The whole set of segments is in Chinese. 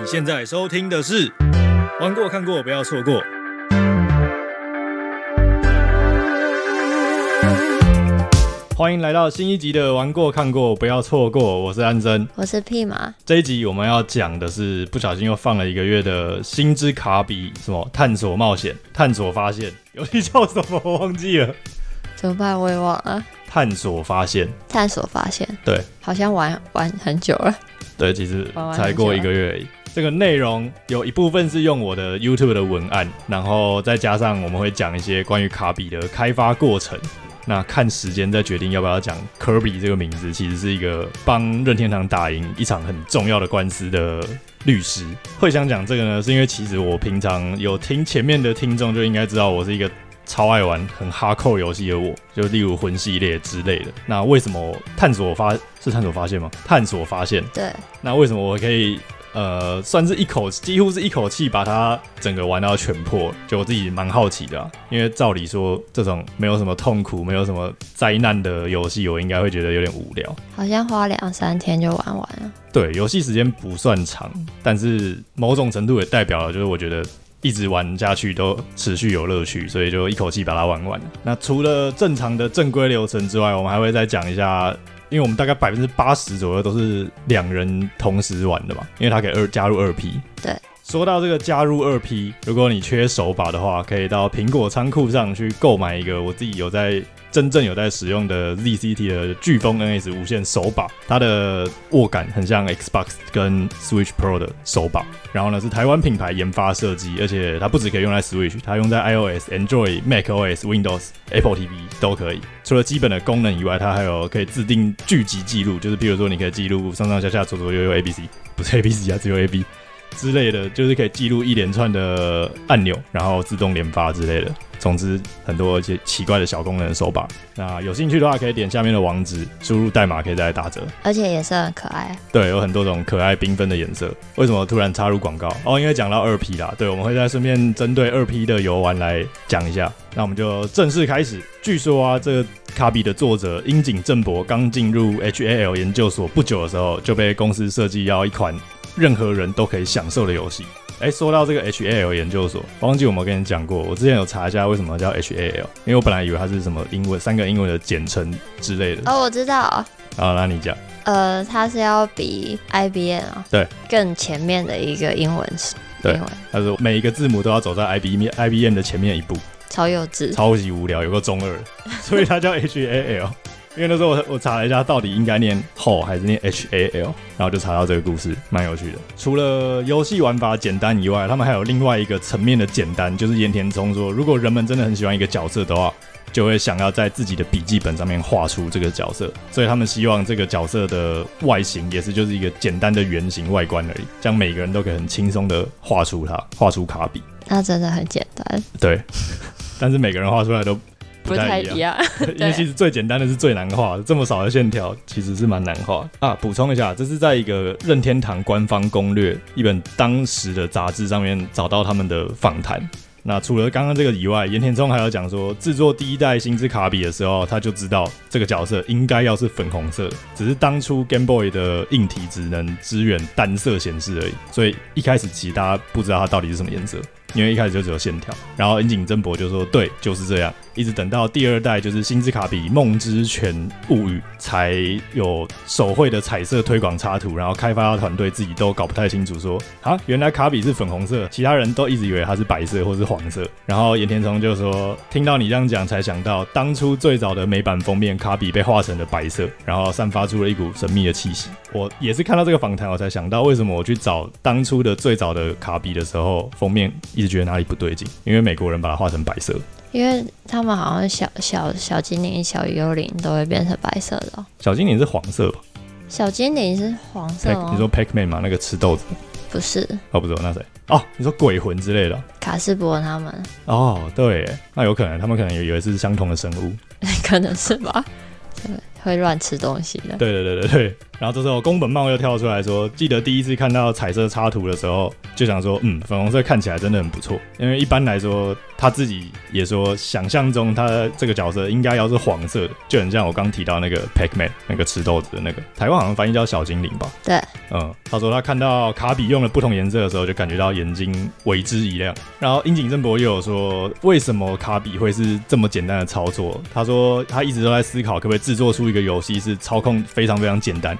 你现在收听的是玩过看过，不要错过。欢迎来到新一集的玩过看过，不要错过。我是安珍，我是屁马。这一集我们要讲的是不小心又放了一个月的星之卡比，什么探索冒险、探索发现，游戏叫什么我忘记了，怎么办？我也忘了。探索发现，探索发现，对，好像玩玩很久了。对，其实才过一个月而已。这个内容有一部分是用我的 YouTube 的文案，然后再加上我们会讲一些关于卡比的开发过程。那看时间再决定要不要讲科比这个名字，其实是一个帮任天堂打赢一场很重要的官司的律师。会想讲这个呢，是因为其实我平常有听前面的听众就应该知道，我是一个。超爱玩很哈扣游戏的我，就例如魂系列之类的。那为什么探索发是探索发现吗？探索发现。对。那为什么我可以呃，算是一口几乎是一口气把它整个玩到全破？就我自己蛮好奇的啊，因为照理说这种没有什么痛苦、没有什么灾难的游戏，我应该会觉得有点无聊。好像花两三天就玩完了。对，游戏时间不算长，但是某种程度也代表了，就是我觉得。一直玩下去都持续有乐趣，所以就一口气把它玩完了。那除了正常的正规流程之外，我们还会再讲一下，因为我们大概百分之八十左右都是两人同时玩的嘛，因为它可以二加入二 P。对，说到这个加入二 P，如果你缺手把的话，可以到苹果仓库上去购买一个，我自己有在。真正有在使用的 ZCT 的飓风 NS 无线手把，它的握感很像 Xbox 跟 Switch Pro 的手把。然后呢，是台湾品牌研发设计，而且它不只可以用在 Switch，它用在 iOS、Android、macOS、Windows、Apple TV 都可以。除了基本的功能以外，它还有可以自定聚集记录，就是譬如说你可以记录上上下下、左左右右 A B C，不是 A B C 啊，只有 A B。之类的，就是可以记录一连串的按钮，然后自动连发之类的。总之，很多一些奇怪的小功能手把。那有兴趣的话，可以点下面的网址，输入代码可以再来打折。而且颜色很可爱。对，有很多种可爱缤纷的颜色。为什么突然插入广告？哦，因为讲到二 P 啦。对，我们会再顺便针对二 P 的游玩来讲一下。那我们就正式开始。据说啊，这个卡比的作者樱井正博刚进入 HAL 研究所不久的时候，就被公司设计要一款。任何人都可以享受的游戏。哎，说到这个 HAL 研究所，忘记我们跟你讲过，我之前有查一下为什么叫 HAL，因为我本来以为它是什么英文三个英文的简称之类的。哦，我知道。好，那你讲。呃，它是要比 IBM 啊，对，更前面的一个英文词。对，他说每一个字母都要走在 IBM IBM 的前面一步。超幼稚，超级无聊，有个中二，所以它叫 HAL。因为那时候我我查了一下，到底应该念 HAL 还是念 H A L，然后就查到这个故事，蛮有趣的。除了游戏玩法简单以外，他们还有另外一个层面的简单，就是盐田聪说，如果人们真的很喜欢一个角色的话，就会想要在自己的笔记本上面画出这个角色，所以他们希望这个角色的外形也是就是一个简单的圆形外观而已，这样每个人都可以很轻松的画出它，画出卡比。那真的很简单。对，但是每个人画出来都。不太一样，因为其实最简单的是最难画的，这么少的线条其实是蛮难画啊。补充一下，这是在一个任天堂官方攻略一本当时的杂志上面找到他们的访谈。那除了刚刚这个以外，盐田聪还有讲说，制作第一代星之卡比的时候，他就知道这个角色应该要是粉红色，只是当初 Game Boy 的硬体只能支援单色显示而已，所以一开始其实大家不知道它到底是什么颜色。因为一开始就只有线条，然后樱井正博就说：“对，就是这样。”一直等到第二代，就是《星之卡比梦之泉物语》，才有手绘的彩色推广插图。然后开发团队自己都搞不太清楚，说：“啊，原来卡比是粉红色，其他人都一直以为它是白色或是黄色。”然后岩田聪就说：“听到你这样讲，才想到当初最早的美版封面卡比被画成了白色，然后散发出了一股神秘的气息。”我也是看到这个访谈，我才想到为什么我去找当初的最早的卡比的时候，封面一直觉得哪里不对劲，因为美国人把它画成白色。因为他们好像小小小精灵、小幽灵都会变成白色的。哦，小精灵是黄色吧？小精灵是黄色吗？你说 Pac-Man 吗？那个吃豆子？不是。哦，不是，那谁？哦，你说鬼魂之类的？卡斯伯他们？哦，对，那有可能，他们可能以为是相同的生物，可能是吧？会乱吃东西的。对对对对对。然后这时候宫本茂又跳出来说，记得第一次看到彩色插图的时候，就想说，嗯，粉红色看起来真的很不错。因为一般来说，他自己也说，想象中他这个角色应该要是黄色的，就很像我刚提到那个 Pac-Man 那个吃豆子的那个，台湾好像翻译叫小精灵吧？对，嗯，他说他看到卡比用了不同颜色的时候，就感觉到眼睛为之一亮。然后樱井正博又有说，为什么卡比会是这么简单的操作？他说他一直都在思考，可不可以制作出一个游戏是操控非常非常简单。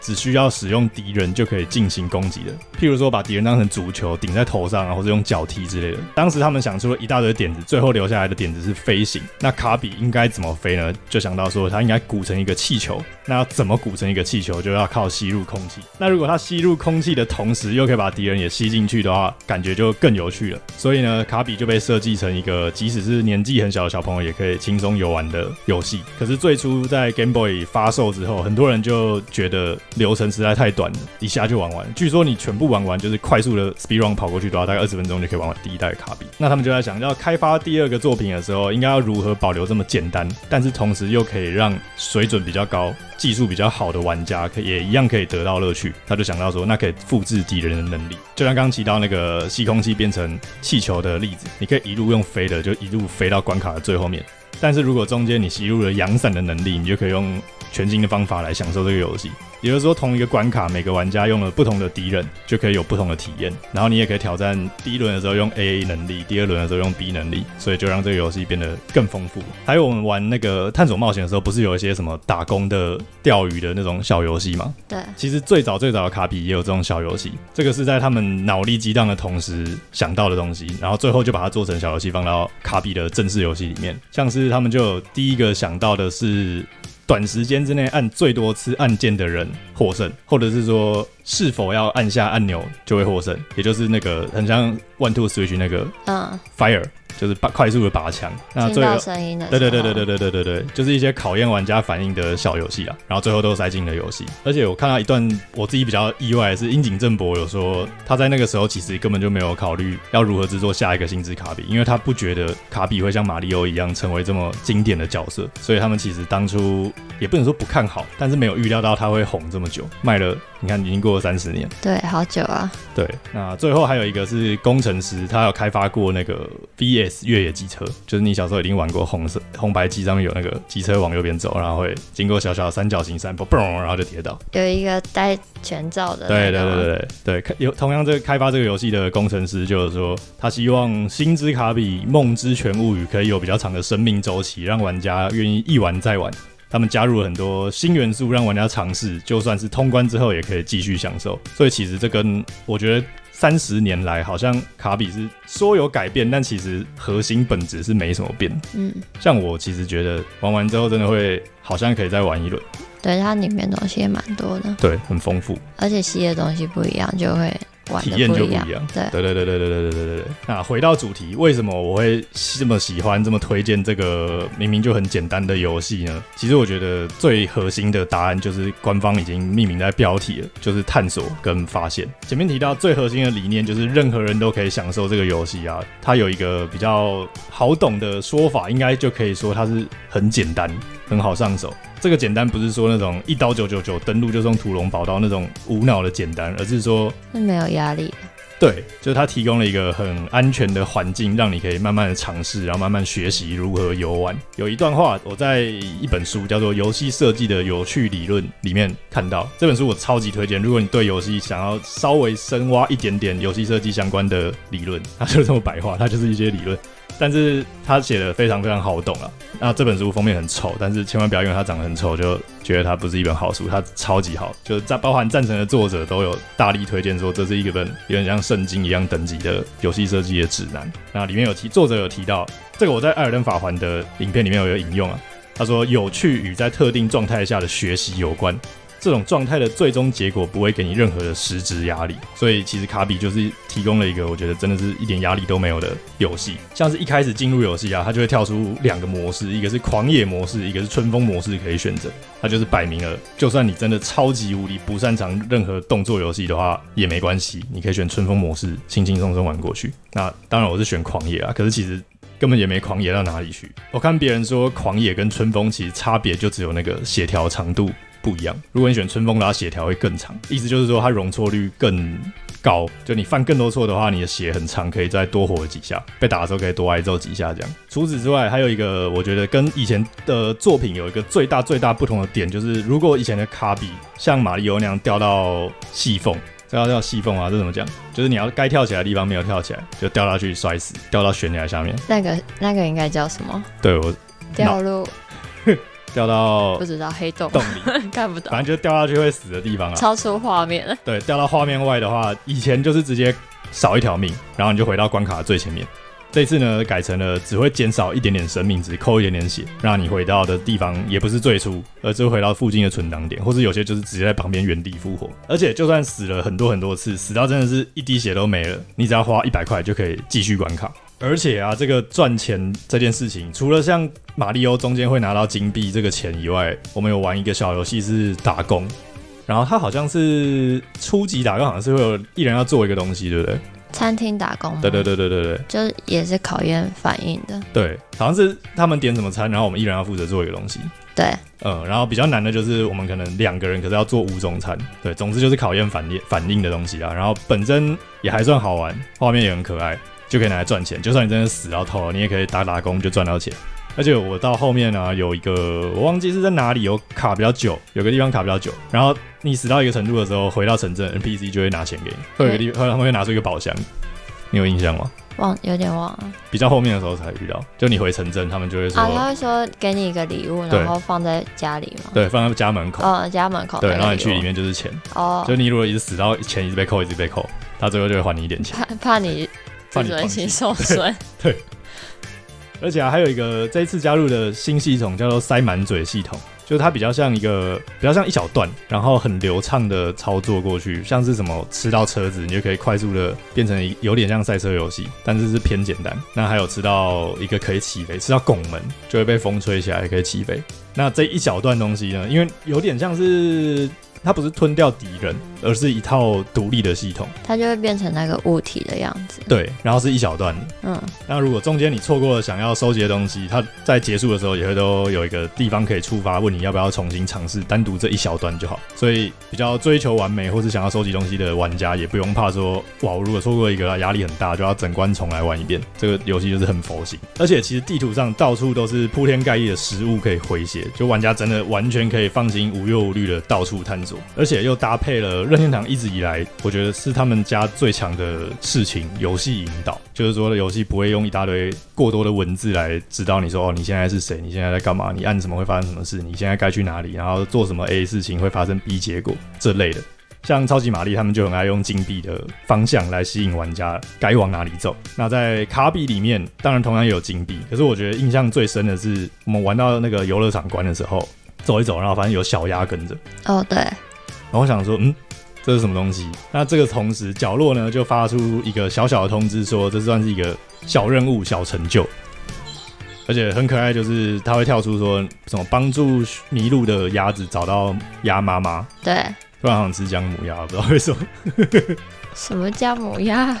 只需要使用敌人就可以进行攻击的，譬如说把敌人当成足球顶在头上，或者用脚踢之类的。当时他们想出了一大堆点子，最后留下来的点子是飞行。那卡比应该怎么飞呢？就想到说他应该鼓成一个气球。那要怎么鼓成一个气球？就要靠吸入空气。那如果他吸入空气的同时又可以把敌人也吸进去的话，感觉就更有趣了。所以呢，卡比就被设计成一个即使是年纪很小的小朋友也可以轻松游玩的游戏。可是最初在 Game Boy 发售之后，很多人就觉得。流程实在太短了，一下就玩完。据说你全部玩完，就是快速的 speed run 跑过去的话，大概二十分钟就可以玩完第一代卡比。那他们就在想，要开发第二个作品的时候，应该要如何保留这么简单，但是同时又可以让水准比较高、技术比较好的玩家，可也一样可以得到乐趣。他就想到说，那可以复制敌人的能力，就像刚刚提到那个吸空气变成气球的例子，你可以一路用飞的，就一路飞到关卡的最后面。但是如果中间你吸入了阳伞的能力，你就可以用全新的方法来享受这个游戏。也就是说，同一个关卡，每个玩家用了不同的敌人，就可以有不同的体验。然后你也可以挑战第一轮的时候用 AA 能力，第二轮的时候用 B 能力，所以就让这个游戏变得更丰富。还有我们玩那个探索冒险的时候，不是有一些什么打工的、钓鱼的那种小游戏吗？对，其实最早最早的卡比也有这种小游戏。这个是在他们脑力激荡的同时想到的东西，然后最后就把它做成小游戏，放到卡比的正式游戏里面。像是他们就有第一个想到的是。短时间之内按最多次按键的人获胜，或者是说是否要按下按钮就会获胜，也就是那个很像 One Two Switch 那个嗯 Fire。就是把快速的拔枪，那最后声音的对对对对对对对对对，就是一些考验玩家反应的小游戏啊，然后最后都塞进了游戏。而且我看到一段，我自己比较意外的是，樱井正博有说他在那个时候其实根本就没有考虑要如何制作下一个星之卡比，因为他不觉得卡比会像马里奥一样成为这么经典的角色，所以他们其实当初也不能说不看好，但是没有预料到他会红这么久，卖了。你看，已经过了三十年，对，好久啊。对，那最后还有一个是工程师，他有开发过那个 VS 越野机车，就是你小时候已经玩过红色红白机上面有那个机车往右边走，然后会经过小小的三角形山坡，嘣，然后就跌倒。有一个戴全罩的。对对对对对对，有同样这个开发这个游戏的工程师就是说，他希望《星之卡比梦之全物语》可以有比较长的生命周期，让玩家愿意一玩再玩。他们加入了很多新元素，让玩家尝试，就算是通关之后也可以继续享受。所以其实这跟我觉得三十年来好像卡比是说有改变，但其实核心本质是没什么变。嗯，像我其实觉得玩完之后真的会好像可以再玩一轮。对，它里面东西也蛮多的，对，很丰富，而且吸的东西不一样，就会。体验就不一样，对对对对对对对对对对。那回到主题，为什么我会这么喜欢、这么推荐这个明明就很简单的游戏呢？其实我觉得最核心的答案就是官方已经命名在标题了，就是探索跟发现。前面提到最核心的理念就是任何人都可以享受这个游戏啊，它有一个比较好懂的说法，应该就可以说它是很简单。很好上手，这个简单不是说那种一刀九九九登录就是用屠龙宝刀那种无脑的简单，而是说是没有压力。对，就是它提供了一个很安全的环境，让你可以慢慢的尝试，然后慢慢学习如何游玩。有一段话，我在一本书叫做《游戏设计的有趣理论》里面看到，这本书我超级推荐。如果你对游戏想要稍微深挖一点点游戏设计相关的理论，它就是这么白话，它就是一些理论。但是他写的非常非常好懂啊！那这本书封面很丑，但是千万不要因为它长得很丑就觉得它不是一本好书，它超级好，就是在包含赞成的作者都有大力推荐说，这是一本有点像圣经一样等级的游戏设计的指南。那里面有提，作者有提到这个，我在艾尔登法环的影片里面有引用啊，他说有趣与在特定状态下的学习有关。这种状态的最终结果不会给你任何的实质压力，所以其实卡比就是提供了一个我觉得真的是一点压力都没有的游戏。像是一开始进入游戏啊，它就会跳出两个模式，一个是狂野模式，一个是春风模式可以选择。它就是摆明了，就算你真的超级无敌不擅长任何动作游戏的话也没关系，你可以选春风模式，轻轻松松玩过去。那当然我是选狂野啊，可是其实。根本也没狂野到哪里去。我看别人说狂野跟春风其实差别就只有那个协调长度不一样。如果你选春风的话，血条会更长，意思就是说它容错率更高。就你犯更多错的话，你的血很长，可以再多活几下，被打的时候可以多挨揍几下这样。除此之外，还有一个我觉得跟以前的作品有一个最大最大不同的点，就是如果以前的卡比像马里欧那样掉到细缝。这要叫细缝啊？这怎么讲？就是你要该跳起来的地方没有跳起来，就掉下去摔死，掉到悬崖下面。那个那个应该叫什么？对我 掉入，掉到不知道黑洞洞里，看不到。反正就掉下去会死的地方啊。超出画面了。对，掉到画面外的话，以前就是直接少一条命，然后你就回到关卡的最前面。这次呢，改成了只会减少一点点生命值，扣一点点血，让你回到的地方也不是最初，而是回到附近的存档点，或是有些就是直接在旁边原地复活。而且就算死了很多很多次，死到真的是一滴血都没了，你只要花一百块就可以继续关卡。而且啊，这个赚钱这件事情，除了像马里欧中间会拿到金币这个钱以外，我们有玩一个小游戏是打工，然后它好像是初级打工，好像是会有一人要做一个东西，对不对？餐厅打工？对对对对对对，就也是考验反应的。对，好像是他们点什么餐，然后我们一人要负责做一个东西。对，嗯，然后比较难的就是我们可能两个人，可是要做五种餐。对，总之就是考验反应反应的东西啊。然后本身也还算好玩，画面也很可爱，就可以拿来赚钱。就算你真的死到头了，你也可以打打工就赚到钱。而且我到后面呢、啊，有一个我忘记是在哪里有卡比较久，有个地方卡比较久，然后你死到一个程度的时候，回到城镇，NPC 就会拿钱给你，会有个地方他们会拿出一个宝箱，你有印象吗？忘有点忘。了，比较后面的时候才遇到，就你回城镇，他们就会说，啊，他会说给你一个礼物，然后放在家里嘛，对，放在家门口，嗯，家门口，对，然后你去里面就是钱，哦，就你如果一直死到钱一直被扣，一直被扣，他最后就会还你一点钱，怕 怕你自尊心受损，对。而且啊，还有一个这一次加入的新系统叫做塞满嘴系统，就是它比较像一个比较像一小段，然后很流畅的操作过去，像是什么吃到车子，你就可以快速的变成有点像赛车游戏，但是是偏简单。那还有吃到一个可以起飞，吃到拱门就会被风吹起来，也可以起飞。那这一小段东西呢，因为有点像是。它不是吞掉敌人，而是一套独立的系统，它就会变成那个物体的样子。对，然后是一小段。嗯，那如果中间你错过了想要收集的东西，它在结束的时候也会都有一个地方可以触发，问你要不要重新尝试单独这一小段就好。所以比较追求完美或是想要收集东西的玩家，也不用怕说哇，我如果错过一个压力很大，就要整关重来玩一遍。这个游戏就是很佛系，而且其实地图上到处都是铺天盖地的食物可以回血，就玩家真的完全可以放心无忧无虑的到处探索。而且又搭配了任天堂一直以来，我觉得是他们家最强的事情——游戏引导。就是说，游戏不会用一大堆过多的文字来指导你说：“哦，你现在是谁？你现在在干嘛？你按什么会发生什么事？你现在该去哪里？然后做什么 A 事情会发生 B 结果？”这类的。像超级玛丽他们就很爱用金币的方向来吸引玩家该往哪里走。那在卡比里面，当然同样也有金币，可是我觉得印象最深的是我们玩到那个游乐场关的时候，走一走，然后发现有小鸭跟着。哦，对。然后我想说，嗯，这是什么东西？那这个同时角落呢，就发出一个小小的通知，说这算是一个小任务、小成就，而且很可爱，就是它会跳出说什么帮助迷路的鸭子找到鸭妈妈。对，突然好想吃姜母鸭，不知道为什么。什么姜母鸭？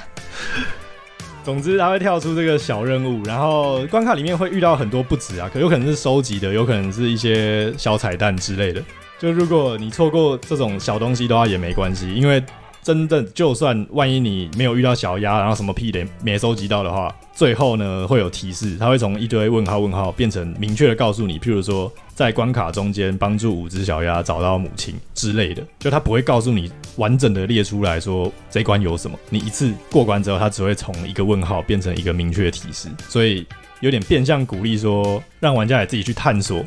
总之，它会跳出这个小任务，然后关卡里面会遇到很多不止啊，可有可能是收集的，有可能是一些小彩蛋之类的。就如果你错过这种小东西的话也没关系，因为真的就算万一你没有遇到小鸭，然后什么屁也没收集到的话，最后呢会有提示，它会从一堆问号问号变成明确的告诉你，譬如说在关卡中间帮助五只小鸭找到母亲之类的，就它不会告诉你完整的列出来说这关有什么，你一次过关之后，它只会从一个问号变成一个明确的提示，所以有点变相鼓励说让玩家也自己去探索。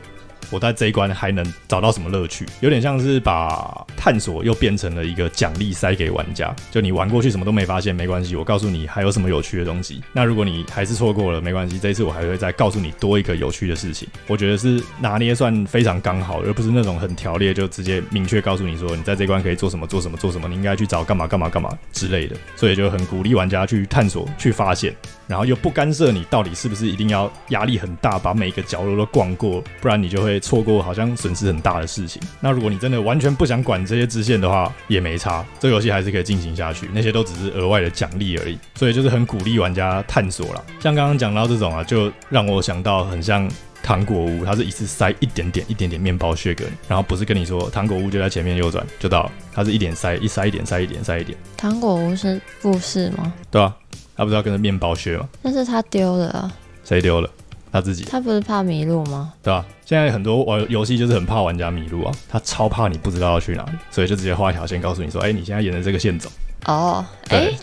我在这一关还能找到什么乐趣？有点像是把探索又变成了一个奖励塞给玩家。就你玩过去什么都没发现，没关系，我告诉你还有什么有趣的东西。那如果你还是错过了，没关系，这一次我还会再告诉你多一个有趣的事情。我觉得是拿捏算非常刚好，而不是那种很条列就直接明确告诉你说你在这关可以做什么做什么做什么，你应该去找干嘛干嘛干嘛之类的。所以就很鼓励玩家去探索、去发现，然后又不干涉你到底是不是一定要压力很大，把每一个角落都逛过，不然你就会。错过好像损失很大的事情。那如果你真的完全不想管这些支线的话，也没差，这个游戏还是可以进行下去。那些都只是额外的奖励而已。所以就是很鼓励玩家探索啦。像刚刚讲到这种啊，就让我想到很像糖果屋，它是一次塞一点点、一点点面包屑给你，然后不是跟你说糖果屋就在前面右转就到了，它是一点塞一塞一点塞一点塞一点。糖果屋是故事吗？对啊，它不是要跟着面包屑吗？但是它丢了啊。谁丢了？他自己。他不是怕迷路吗？对啊，现在很多玩游戏就是很怕玩家迷路啊，他超怕你不知道要去哪里，所以就直接画一条线告诉你说，哎、欸，你现在沿着这个线走。哦，哎、欸，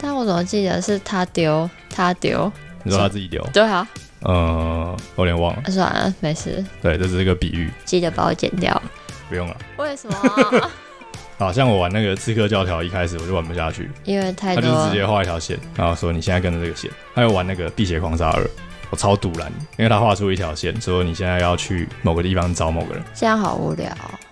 但我怎么记得是他丢，他丢。你说他自己丢？对啊。嗯，我有点忘了。算了，没事。对，这是一个比喻。记得把我剪掉。不用了。为什么？好像我玩那个刺客教条，一开始我就玩不下去，因为太多。他就直接画一条线，然后说你现在跟着这个线。还有玩那个辟邪狂杀二，我超堵拦，因为他画出一条线，说你现在要去某个地方找某个人。这样好无聊。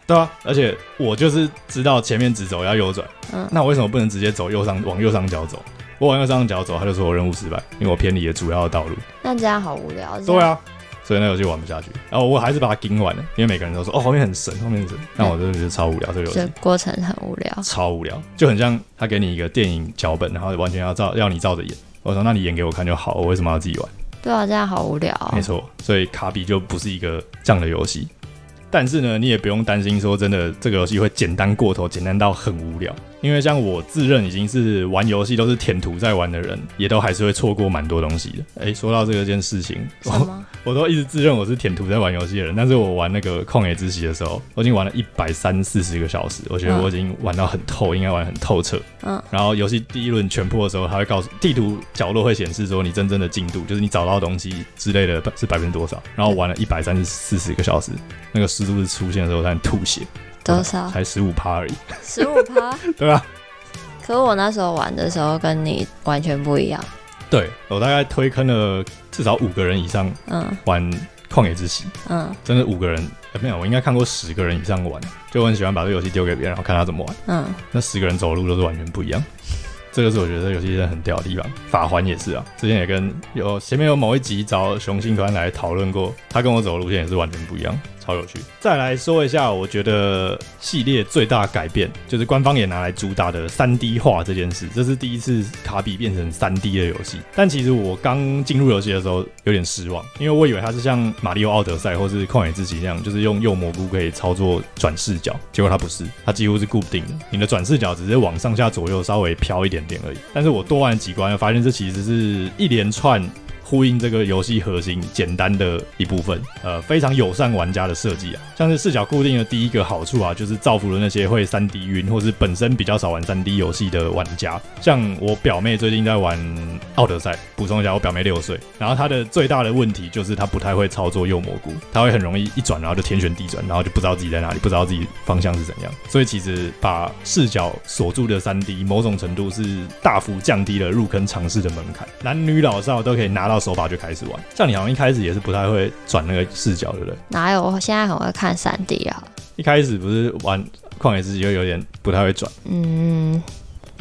对啊，而且我就是知道前面直走要右转，嗯，那我为什么不能直接走右上往右上角走？我往右上角走，他就说我任务失败，因为我偏离了主要的道路。那这样好无聊。对啊，所以那游戏玩不下去。然后我还是把它盯完了，因为每个人都说哦后面很神，后面很神。但我真的觉得超无聊，这个游戏。过程很无聊。超无聊，就很像他给你一个电影脚本，然后完全要照要你照着演。我说那你演给我看就好，我为什么要自己玩？对啊，这样好无聊。没错，所以卡比就不是一个这样的游戏。但是呢，你也不用担心说真的这个游戏会简单过头，简单到很无聊。因为像我自认已经是玩游戏都是舔图在玩的人，也都还是会错过蛮多东西的。哎、欸，说到这个件事情，我我都一直自认我是舔图在玩游戏的人，但是我玩那个旷野之息的时候，我已经玩了一百三四十个小时，我觉得我已经玩到很透，应该玩很透彻。嗯。然后游戏第一轮全破的时候，它会告诉地图角落会显示说你真正的进度，就是你找到东西之类的是百分之多少。然后玩了一百三四十个小时，那个湿度是出现的时候，它很吐血。多少？才十五趴而已。十五趴？对啊。可是我那时候玩的时候跟你完全不一样。对，我大概推坑了至少五个人以上，嗯，玩旷野之息，嗯，真的五个人，欸、没有，我应该看过十个人以上玩，就我很喜欢把这个游戏丢给别人，然后看他怎么玩，嗯，那十个人走路都是完全不一样。这个是我觉得这游戏真的很屌的地方，法环也是啊。之前也跟有前面有某一集找雄性团来讨论过，他跟我走的路线也是完全不一样，超有趣。再来说一下，我觉得系列最大改变就是官方也拿来主打的 3D 化这件事，这是第一次卡比变成 3D 的游戏。但其实我刚进入游戏的时候有点失望，因为我以为它是像马里奥奥德赛或是旷野之息那样，就是用右蘑菇可以操作转视角，结果它不是，它几乎是固定的，你的转视角只是往上下左右稍微飘一点点而已，但是我多玩几关，发现这其实是一连串。呼应这个游戏核心简单的一部分，呃，非常友善玩家的设计啊，像是视角固定的第一个好处啊，就是造福了那些会 3D 晕或是本身比较少玩 3D 游戏的玩家。像我表妹最近在玩《奥德赛》，补充一下，我表妹六岁，然后她的最大的问题就是她不太会操作右蘑菇，她会很容易一转然后就天旋地转，然后就不知道自己在哪里，不知道自己方向是怎样。所以其实把视角锁住的 3D，某种程度是大幅降低了入坑尝试的门槛，男女老少都可以拿到。手把就开始玩，像你好像一开始也是不太会转那个视角，对不对？哪有？我现在很会看三 D 啊。一开始不是玩旷野之息就有点不太会转。嗯，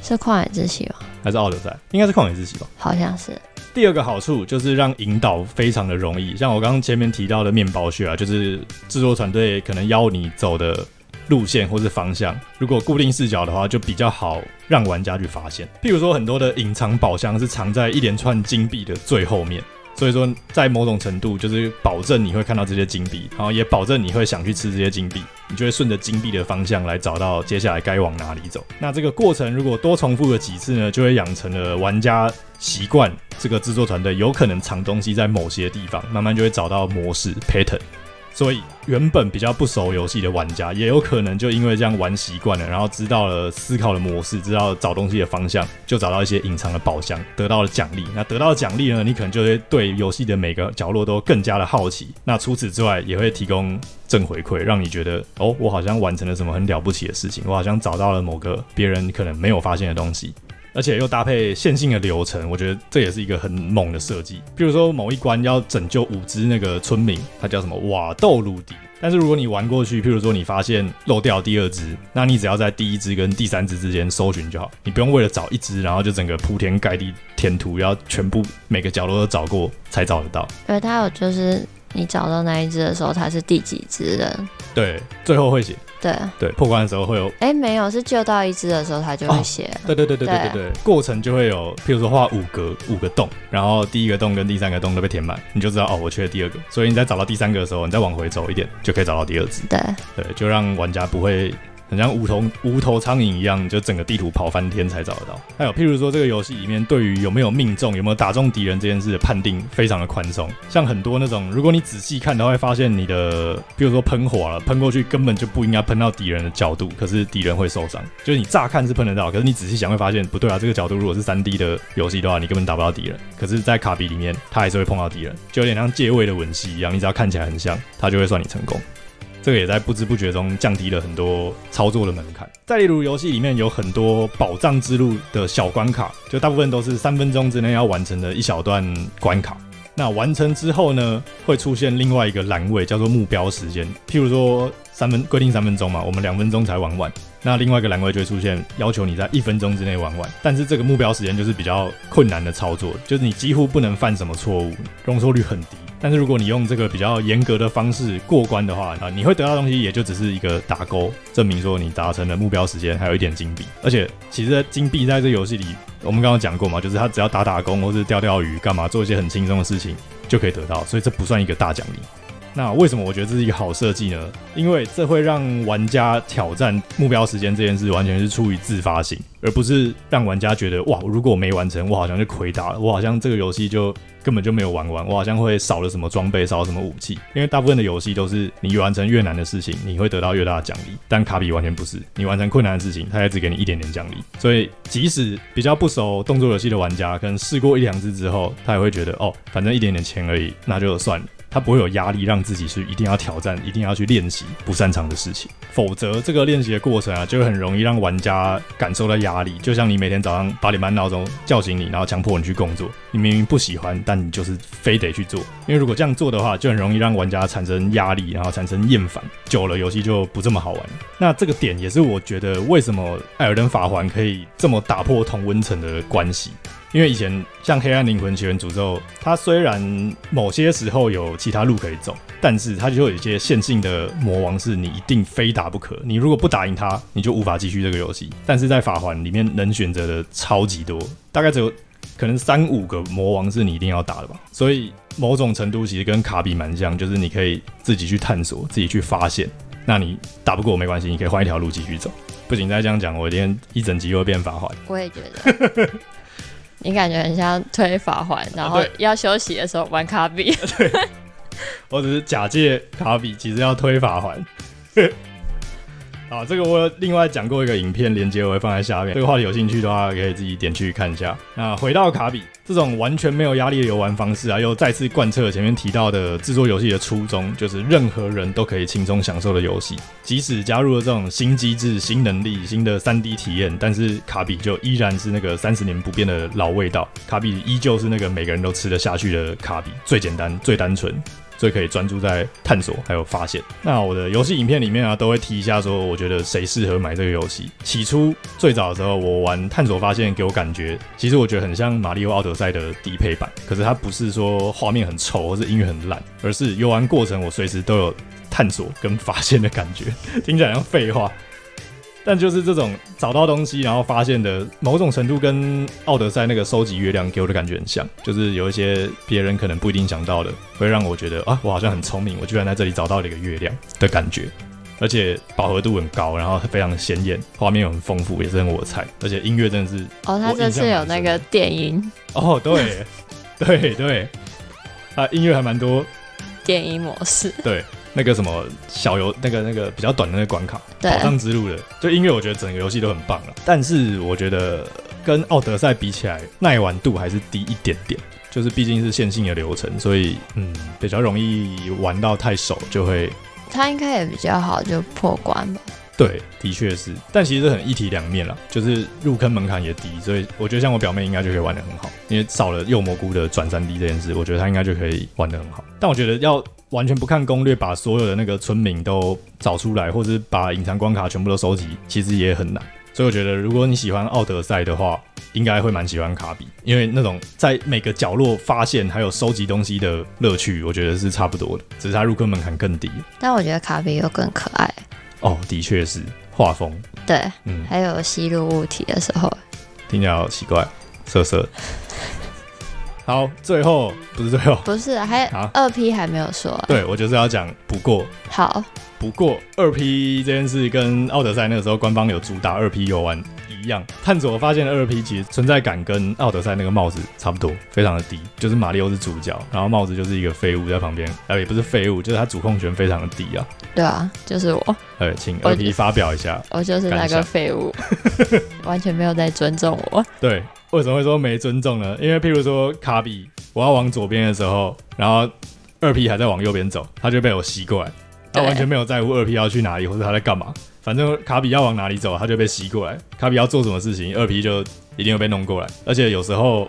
是旷野之息吗？还是奥德赛？应该是旷野之息吧？好像是。第二个好处就是让引导非常的容易，像我刚刚前面提到的面包屑啊，就是制作团队可能邀你走的。路线或是方向，如果固定视角的话，就比较好让玩家去发现。譬如说，很多的隐藏宝箱是藏在一连串金币的最后面，所以说在某种程度就是保证你会看到这些金币，然后也保证你会想去吃这些金币，你就会顺着金币的方向来找到接下来该往哪里走。那这个过程如果多重复了几次呢，就会养成了玩家习惯这个制作团队有可能藏东西在某些地方，慢慢就会找到模式 pattern。所以，原本比较不熟游戏的玩家，也有可能就因为这样玩习惯了，然后知道了思考的模式，知道找东西的方向，就找到一些隐藏的宝箱，得到了奖励。那得到奖励呢，你可能就会对游戏的每个角落都更加的好奇。那除此之外，也会提供正回馈，让你觉得哦，我好像完成了什么很了不起的事情，我好像找到了某个别人可能没有发现的东西。而且又搭配线性的流程，我觉得这也是一个很猛的设计。比如说某一关要拯救五只那个村民，他叫什么瓦豆鲁迪。但是如果你玩过去，譬如说你发现漏掉第二只，那你只要在第一只跟第三只之间搜寻就好，你不用为了找一只，然后就整个铺天盖地填图，要全部每个角落都找过才找得到。而它有就是你找到那一只的时候，它是第几只人？对，最后会写。对对，破关的时候会有。哎，没有，是救到一只的时候，它就会写。对对对对对对对，过程就会有，譬如说画五格五个洞，然后第一个洞跟第三个洞都被填满，你就知道哦，我缺了第二个。所以你在找到第三个的时候，你再往回走一点，就可以找到第二只。对对，就让玩家不会。很像无头无头苍蝇一样，就整个地图跑翻天才找得到。还有，譬如说这个游戏里面对于有没有命中、有没有打中敌人这件事的判定非常的宽松。像很多那种，如果你仔细看，都会发现你的，譬如说喷火了，喷过去根本就不应该喷到敌人的角度，可是敌人会受伤。就是你乍看是喷得到，可是你仔细想会发现不对啊，这个角度如果是 3D 的游戏的话，你根本打不到敌人。可是，在卡比里面，它还是会碰到敌人，就有点像借位的吻戏一样，你只要看起来很像，它就会算你成功。这个也在不知不觉中降低了很多操作的门槛。再例如，游戏里面有很多宝藏之路的小关卡，就大部分都是三分钟之内要完成的一小段关卡。那完成之后呢，会出现另外一个栏位，叫做目标时间。譬如说，三分规定三分钟嘛，我们两分钟才玩完。那另外一个栏位就会出现，要求你在一分钟之内玩完。但是这个目标时间就是比较困难的操作，就是你几乎不能犯什么错误，容错率很低。但是如果你用这个比较严格的方式过关的话啊，你会得到的东西也就只是一个打勾，证明说你达成了目标时间，还有一点金币。而且其实金币在这游戏里，我们刚刚讲过嘛，就是它只要打打工或是钓钓鱼，干嘛做一些很轻松的事情就可以得到，所以这不算一个大奖励。那为什么我觉得这是一个好设计呢？因为这会让玩家挑战目标时间这件事完全是出于自发性，而不是让玩家觉得哇，如果我没完成，我好像就亏大了，我好像这个游戏就根本就没有玩完，我好像会少了什么装备，少了什么武器。因为大部分的游戏都是你完成越难的事情，你会得到越大的奖励，但卡比完全不是，你完成困难的事情，他也只给你一点点奖励。所以即使比较不熟动作游戏的玩家，可能试过一两次之后，他也会觉得哦，反正一点点钱而已，那就算了。他不会有压力，让自己去一定要挑战，一定要去练习不擅长的事情，否则这个练习的过程啊，就会很容易让玩家感受到压力。就像你每天早上八点半闹钟叫醒你，然后强迫你去工作，你明明不喜欢，但你就是非得去做。因为如果这样做的话，就很容易让玩家产生压力，然后产生厌烦，久了游戏就不这么好玩。那这个点也是我觉得为什么《艾尔登法环》可以这么打破同温层的关系。因为以前像《黑暗灵魂起源诅咒》，它虽然某些时候有其他路可以走，但是它就有一些线性的魔王是你一定非打不可。你如果不打赢它，你就无法继续这个游戏。但是在法环里面能选择的超级多，大概只有可能三五个魔王是你一定要打的吧。所以某种程度其实跟卡比蛮像，就是你可以自己去探索，自己去发现。那你打不过我没关系，你可以换一条路继续走。不仅，再这样讲，我今天一整集又会变法环。我也觉得。你感觉很像推法环，然后要休息的时候玩卡比。对，我只是假借卡比，其实要推法环。啊，这个我另外讲过一个影片连接，我会放在下面。这个话题有兴趣的话，可以自己点去看一下。那回到卡比这种完全没有压力的游玩方式啊，又再次贯彻前面提到的制作游戏的初衷，就是任何人都可以轻松享受的游戏。即使加入了这种新机制、新能力、新的 3D 体验，但是卡比就依然是那个三十年不变的老味道。卡比依旧是那个每个人都吃得下去的卡比，最简单、最单纯。最可以专注在探索还有发现。那我的游戏影片里面啊，都会提一下说，我觉得谁适合买这个游戏。起初最早的时候，我玩探索发现给我感觉，其实我觉得很像《马里奥奥德赛》的低配版。可是它不是说画面很丑或是音乐很烂，而是游玩过程我随时都有探索跟发现的感觉。听起来像废话。但就是这种找到东西然后发现的某种程度，跟奥德赛那个收集月亮给我的感觉很像，就是有一些别人可能不一定想到的，会让我觉得啊，我好像很聪明，我居然在这里找到了一个月亮的感觉，而且饱和度很高，然后非常鲜艳，画面又很丰富，也是很我的菜，而且音乐真的是哦，他这次有那个电音哦，对 对对，啊，音乐还蛮多，电音模式。对。那个什么小游，那个那个比较短的那个关卡，对宝藏之路的，就音乐我觉得整个游戏都很棒了。但是我觉得跟奥德赛比起来，耐玩度还是低一点点。就是毕竟是线性的流程，所以嗯，比较容易玩到太熟就会。它应该也比较好就破关吧。对，的确是，但其实很一体两面啦，就是入坑门槛也低，所以我觉得像我表妹应该就可以玩得很好，因为少了幼蘑菇的转 3D 这件事，我觉得她应该就可以玩得很好。但我觉得要完全不看攻略，把所有的那个村民都找出来，或者是把隐藏关卡全部都收集，其实也很难。所以我觉得，如果你喜欢奥德赛的话，应该会蛮喜欢卡比，因为那种在每个角落发现还有收集东西的乐趣，我觉得是差不多的，只是它入坑门槛更低。但我觉得卡比又更可爱。哦，的确是画风。对，嗯，还有吸入物体的时候，听起来好奇怪，色色。好，最后不是最后，不是还有二 P 还没有说、欸。对，我就是要讲不过。好，不过二 P 这件事跟奥德赛那个时候官方有主打二 P 游玩一样，探索发现的二 P 其实存在感跟奥德赛那个帽子差不多，非常的低，就是马里奥是主角，然后帽子就是一个废物在旁边，呃，也不是废物，就是他主控权非常的低啊。对啊，就是我。呃，请二 P 发表一下我。我就是那个废物，完全没有在尊重我。对。为什么会说没尊重呢？因为譬如说卡比，我要往左边的时候，然后二 P 还在往右边走，他就被我吸过来，他完全没有在乎二 P 要去哪里或者他在干嘛，反正卡比要往哪里走，他就被吸过来。卡比要做什么事情，二 P 就一定会被弄过来，而且有时候。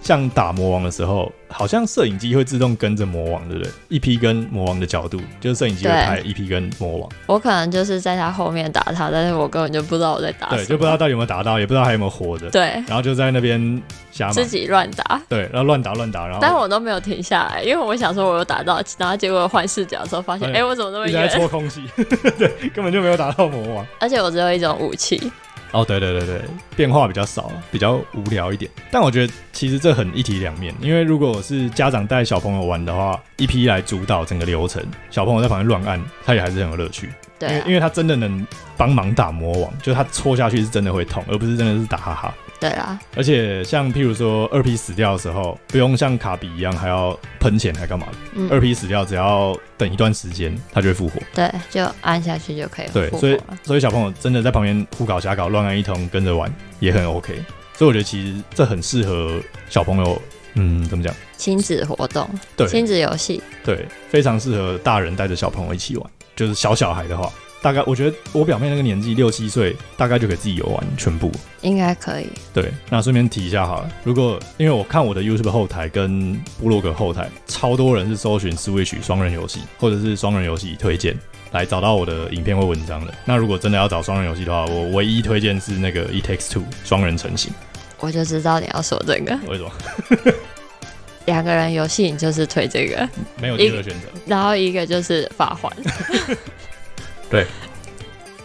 像打魔王的时候，好像摄影机会自动跟着魔王，对不对？一批跟魔王的角度，就是摄影机会拍一批跟魔王。我可能就是在他后面打他，但是我根本就不知道我在打。对，就不知道到底有没有打到，也不知道还有没有活着。对，然后就在那边瞎自己乱打。对，然后乱打乱打，然后。但我都没有停下来，因为我想说我有打到，然后结果换视角的时候发现，哎、欸，我怎么那么远？一直在戳空气，对，根本就没有打到魔王。而且我只有一种武器。哦，对对对对，变化比较少，比较无聊一点。但我觉得其实这很一体两面，因为如果是家长带小朋友玩的话，一批来主导整个流程，小朋友在旁边乱按，他也还是很有乐趣。对、啊，因为因为他真的能帮忙打魔王，就是他戳下去是真的会痛，而不是真的是打哈哈。对啊，而且像譬如说二 P 死掉的时候，不用像卡比一样还要喷钱还干嘛的。二 P 死掉只要等一段时间，它就会复活。对，就按下去就可以复活。对，所以所以小朋友真的在旁边胡搞瞎搞乱按一通跟着玩也很 OK。所以我觉得其实这很适合小朋友，嗯，怎么讲？亲子活动，对，亲子游戏，对，非常适合大人带着小朋友一起玩，就是小小孩的话。大概我觉得我表妹那个年纪六七岁，大概就可以自己游玩全部，应该可以。对，那顺便提一下好了，如果因为我看我的 YouTube 后台跟部落格后台，超多人是搜寻 Switch 双人游戏或者是双人游戏推荐来找到我的影片或文章的。那如果真的要找双人游戏的话，我唯一推荐是那个 It Takes Two 双人成型。我就知道你要说这个，为什么？两个人游戏你就是推这个，没有第二个选择。然后一个就是法环。对，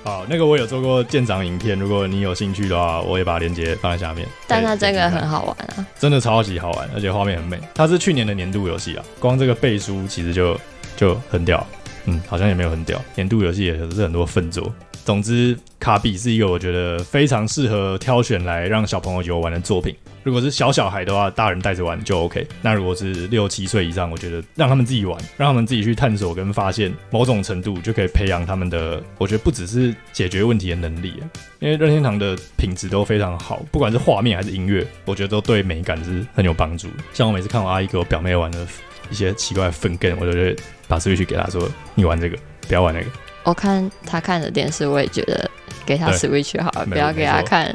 好，那个我有做过舰长影片，如果你有兴趣的话，我也把链接放在下面。但它这个很好玩啊，真的超级好玩，而且画面很美。它是去年的年度游戏啊，光这个背书其实就就很屌，嗯，好像也没有很屌。年度游戏也是很多分作。总之，卡比是一个我觉得非常适合挑选来让小朋友游玩的作品。如果是小小孩的话，大人带着玩就 OK。那如果是六七岁以上，我觉得让他们自己玩，让他们自己去探索跟发现，某种程度就可以培养他们的。我觉得不只是解决问题的能力，因为任天堂的品质都非常好，不管是画面还是音乐，我觉得都对美感是很有帮助。像我每次看我阿姨给我表妹玩的一些奇怪的粪 game，我就会把 Switch 给她说：“你玩这个，不要玩那个。”我看他看的电视，我也觉得给他 Switch 好了，不要给他看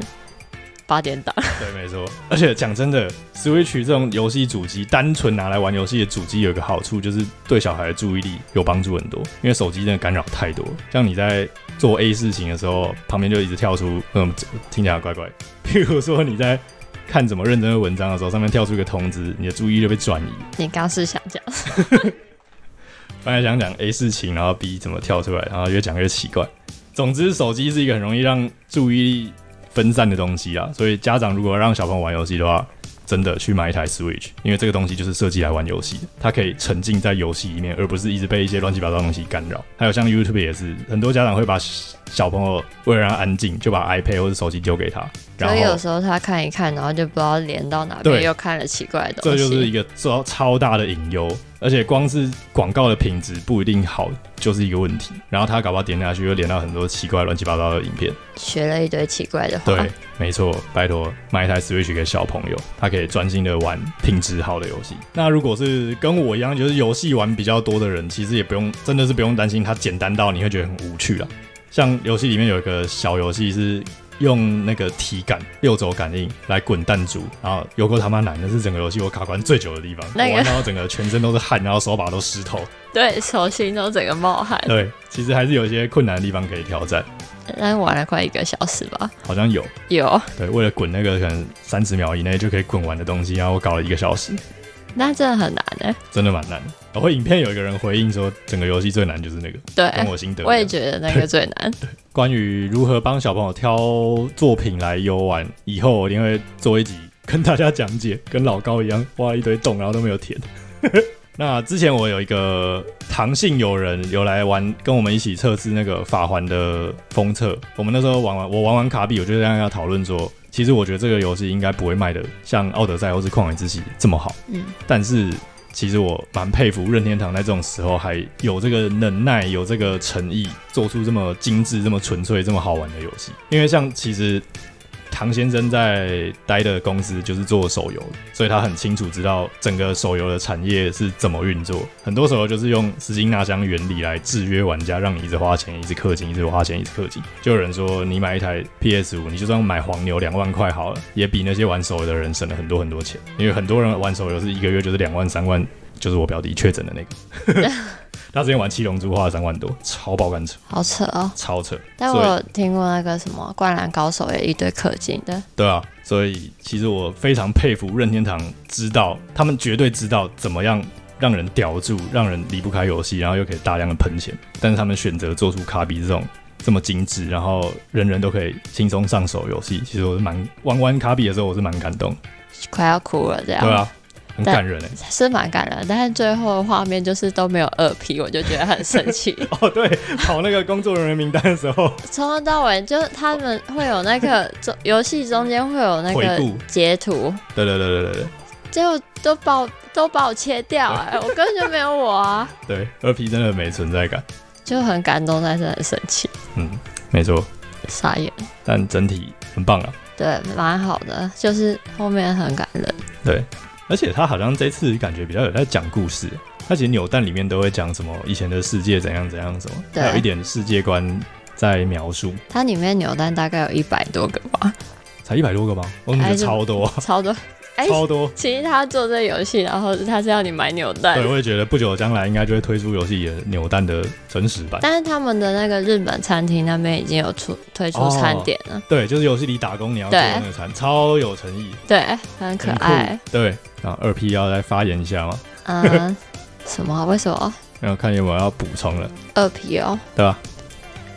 八点档。对，没错。而且讲真的，Switch 这种游戏主机，单纯拿来玩游戏的主机，有一个好处就是对小孩的注意力有帮助很多。因为手机真的干扰太多，像你在做 A 事情的时候，旁边就一直跳出，嗯，听起来怪怪。譬如说你在看怎么认真的文章的时候，上面跳出一个通知，你的注意力就被转移。你刚是想讲？本来想讲 A 事情，然后 B 怎么跳出来，然后越讲越奇怪。总之，手机是一个很容易让注意力分散的东西啊，所以家长如果让小朋友玩游戏的话，真的去买一台 Switch，因为这个东西就是设计来玩游戏的，它可以沉浸在游戏里面，而不是一直被一些乱七八糟的东西干扰。还有像 YouTube 也是，很多家长会把小朋友为了让安静，就把 iPad 或者手机丢给他，所以有时候他看一看，然后就不知道连到哪边，又看了奇怪的东西。这就是一个超超大的隐忧。而且光是广告的品质不一定好，就是一个问题。然后他搞不好点下去，又连到很多奇怪、乱七八糟的影片，学了一堆奇怪的话。对，没错，拜托买一台 Switch 给小朋友，他可以专心的玩品质好的游戏。那如果是跟我一样，就是游戏玩比较多的人，其实也不用，真的是不用担心它简单到你会觉得很无趣了。像游戏里面有一个小游戏是。用那个体感六轴感应来滚弹珠，然后有够他妈难，那是整个游戏我卡关最久的地方。那个、我玩到整个全身都是汗，然后手把都湿透。对，手心都整个冒汗。对，其实还是有一些困难的地方可以挑战。但是玩了快一个小时吧。好像有有，对，为了滚那个可能三十秒以内就可以滚完的东西，然后我搞了一个小时。那真的很难呢，真的蛮难。然后影片有一个人回应说，整个游戏最难就是那个，对，跟我心得。我也觉得那个最难。对，关于如何帮小朋友挑作品来游玩，以后我一定会做一集跟大家讲解，跟老高一样挖了一堆洞，然后都没有填。那之前我有一个唐姓友人有来玩，跟我们一起测试那个法环的封测。我们那时候玩完，我玩完卡比，我就让他讨论说。其实我觉得这个游戏应该不会卖的像《奥德赛》或是《旷野之息》这么好。嗯，但是其实我蛮佩服任天堂在这种时候还有这个能耐、有这个诚意，做出这么精致、这么纯粹、这么好玩的游戏。因为像其实。唐先生在待的公司就是做手游，所以他很清楚知道整个手游的产业是怎么运作。很多时候就是用斯金纳箱原理来制约玩家，让你一直花钱、一直氪金、一直花钱、一直氪金。就有人说，你买一台 PS 五，你就算买黄牛两万块好了，也比那些玩手游的人省了很多很多钱。因为很多人玩手游是一个月就是两万、三万，就是我表弟确诊的那个。他之前玩七龙珠花了三万多，超爆肝扯，好扯哦，超扯。但我有听过那个什么灌篮高手也一堆氪金的，对啊，所以其实我非常佩服任天堂，知道他们绝对知道怎么样让人叼住，让人离不开游戏，然后又可以大量的喷钱。但是他们选择做出卡比这种这么精致，然后人人都可以轻松上手游戏，其实我是蛮玩玩卡比的时候，我是蛮感动，快要哭了这样。对啊。很感人哎，是蛮感人，但是最后画面就是都没有二 P，我就觉得很生气。哦，对，跑那个工作人员名单的时候，从头到尾就是他们会有那个中游戏中间会有那个截图，对对对对对对，结果都把我都把我切掉哎，我根本就没有我啊。对，二 P 真的没存在感，就很感动，但是很生气。嗯，没错，傻眼，但整体很棒啊。对，蛮好的，就是后面很感人。对。而且他好像这次感觉比较有在讲故事，他其实扭蛋里面都会讲什么以前的世界怎样怎样什么，还有一点世界观在描述。它里面扭蛋大概有一百多个吧？才一百多个吗？我感觉超多，超多，哎，超多。其实他做这个游戏，然后他是要你买扭蛋。对，我也觉得不久将来应该就会推出游戏的扭蛋的真实版。但是他们的那个日本餐厅那边已经有出推出餐点了。哦、对，就是游戏里打工你要做那个餐，超有诚意。对，很可爱。对。啊，二 P 要来发言一下吗？嗯，什么？为什么？然后看有没有要补充了。二 P 哦，对吧？